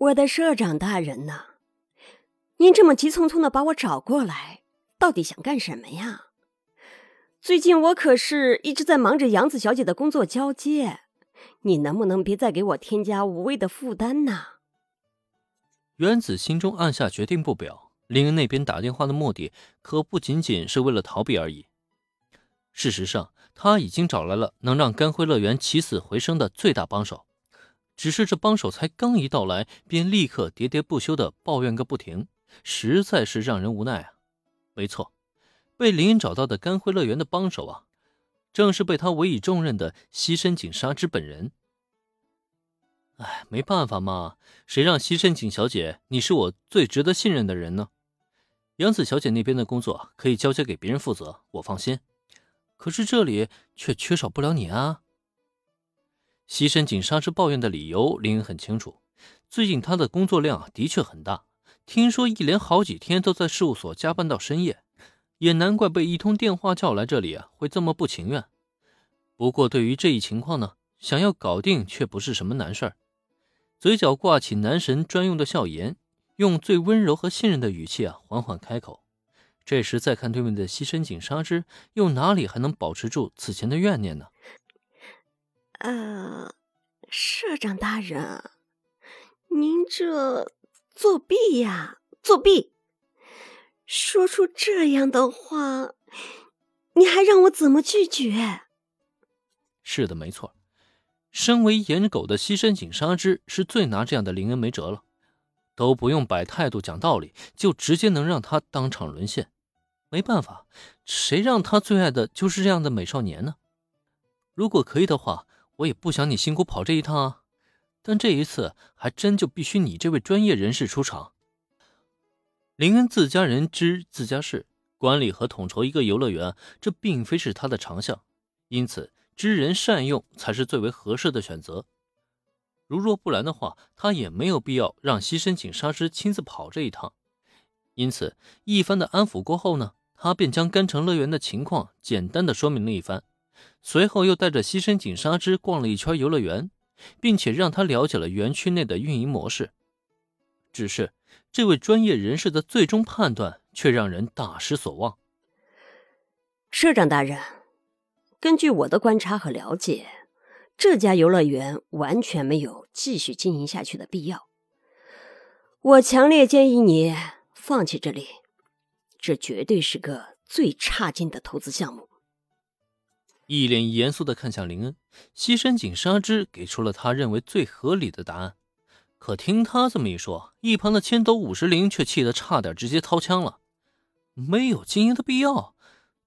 我的社长大人呐，您这么急匆匆的把我找过来，到底想干什么呀？最近我可是一直在忙着杨子小姐的工作交接，你能不能别再给我添加无谓的负担呢？原子心中暗下决定不表，林恩那边打电话的目的可不仅仅是为了逃避而已。事实上，他已经找来了能让甘辉乐园起死回生的最大帮手，只是这帮手才刚一到来，便立刻喋喋不休的抱怨个不停，实在是让人无奈啊！没错，被林恩找到的甘辉乐园的帮手啊，正是被他委以重任的西深井纱织本人。哎，没办法嘛，谁让西深井小姐你是我最值得信任的人呢？杨子小姐那边的工作可以交接给别人负责，我放心。可是这里却缺少不了你啊！西深井纱织抱怨的理由，林恩很清楚。最近他的工作量的确很大，听说一连好几天都在事务所加班到深夜，也难怪被一通电话叫来这里啊，会这么不情愿。不过对于这一情况呢，想要搞定却不是什么难事儿。嘴角挂起男神专用的笑颜，用最温柔和信任的语气啊，缓缓开口。这时再看对面的西深井纱织，又哪里还能保持住此前的怨念呢？呃，社长大人，您这作弊呀，作弊！说出这样的话，你还让我怎么拒绝？是的，没错，身为颜狗的西山井纱织是最拿这样的林恩没辙了，都不用摆态度讲道理，就直接能让他当场沦陷。没办法，谁让他最爱的就是这样的美少年呢？如果可以的话，我也不想你辛苦跑这一趟啊。但这一次还真就必须你这位专业人士出场。林恩自家人知自家事，管理和统筹一个游乐园，这并非是他的长项，因此知人善用才是最为合适的选择。如若不然的话，他也没有必要让西深井沙织亲自跑这一趟。因此，一番的安抚过后呢？他便将甘城乐园的情况简单的说明了一番，随后又带着西深井纱织逛了一圈游乐园，并且让他了解了园区内的运营模式。只是这位专业人士的最终判断却让人大失所望。社长大人，根据我的观察和了解，这家游乐园完全没有继续经营下去的必要。我强烈建议你放弃这里。这绝对是个最差劲的投资项目。一脸严肃的看向林恩，西深井纱织给出了他认为最合理的答案。可听他这么一说，一旁的千斗五十铃却气得差点直接掏枪了。没有经营的必要，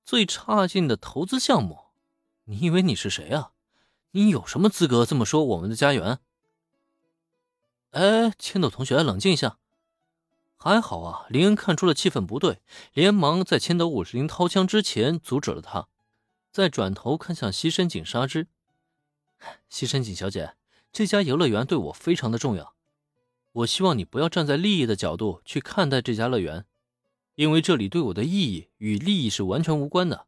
最差劲的投资项目？你以为你是谁啊？你有什么资格这么说我们的家园？哎，千斗同学，冷静一下。还好啊，林恩看出了气氛不对，连忙在千斗五十铃掏枪之前阻止了他，再转头看向西深井纱织。西深井小姐，这家游乐园对我非常的重要，我希望你不要站在利益的角度去看待这家乐园，因为这里对我的意义与利益是完全无关的。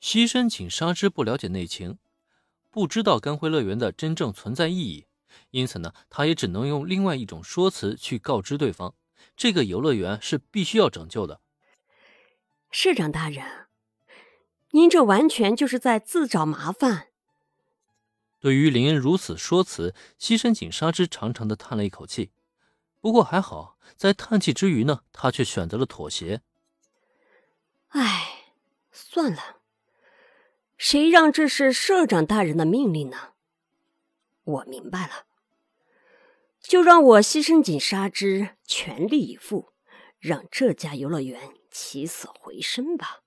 西深井纱织不了解内情，不知道甘辉乐园的真正存在意义。因此呢，他也只能用另外一种说辞去告知对方，这个游乐园是必须要拯救的。市长大人，您这完全就是在自找麻烦。对于林恩如此说辞，西深井纱织长长的叹了一口气。不过还好，在叹气之余呢，他却选择了妥协。唉，算了，谁让这是社长大人的命令呢？我明白了，就让我西深井纱织全力以赴，让这家游乐园起死回生吧。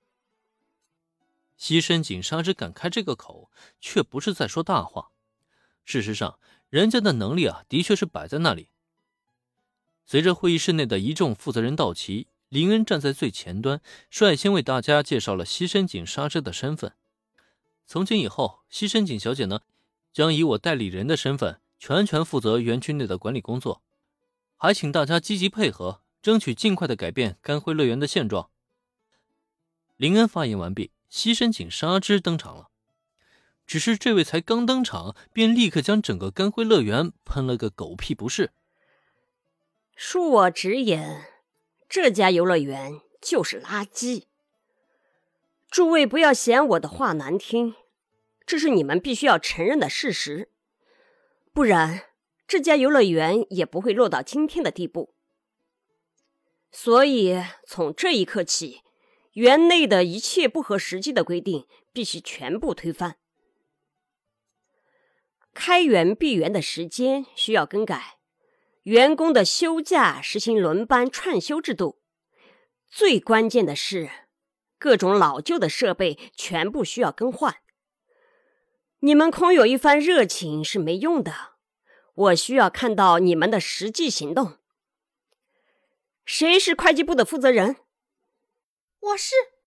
西深井沙织敢开这个口，却不是在说大话。事实上，人家的能力啊，的确是摆在那里。随着会议室内的一众负责人到齐，林恩站在最前端，率先为大家介绍了西深井沙织的身份。从今以后，西深井小姐呢？将以我代理人的身份，全权负责园区内的管理工作，还请大家积极配合，争取尽快的改变甘辉乐园的现状。林恩发言完毕，西深井纱织登场了。只是这位才刚登场，便立刻将整个甘辉乐园喷了个狗屁不是。恕我直言，这家游乐园就是垃圾。诸位不要嫌我的话难听，这是你们必须要承认的事实，不然这家游乐园也不会落到今天的地步。所以从这一刻起，园内的一切不合实际的规定必须全部推翻。开园闭园的时间需要更改，员工的休假实行轮班串休制度。最关键的是。各种老旧的设备全部需要更换。你们空有一番热情是没用的，我需要看到你们的实际行动。谁是会计部的负责人？我是。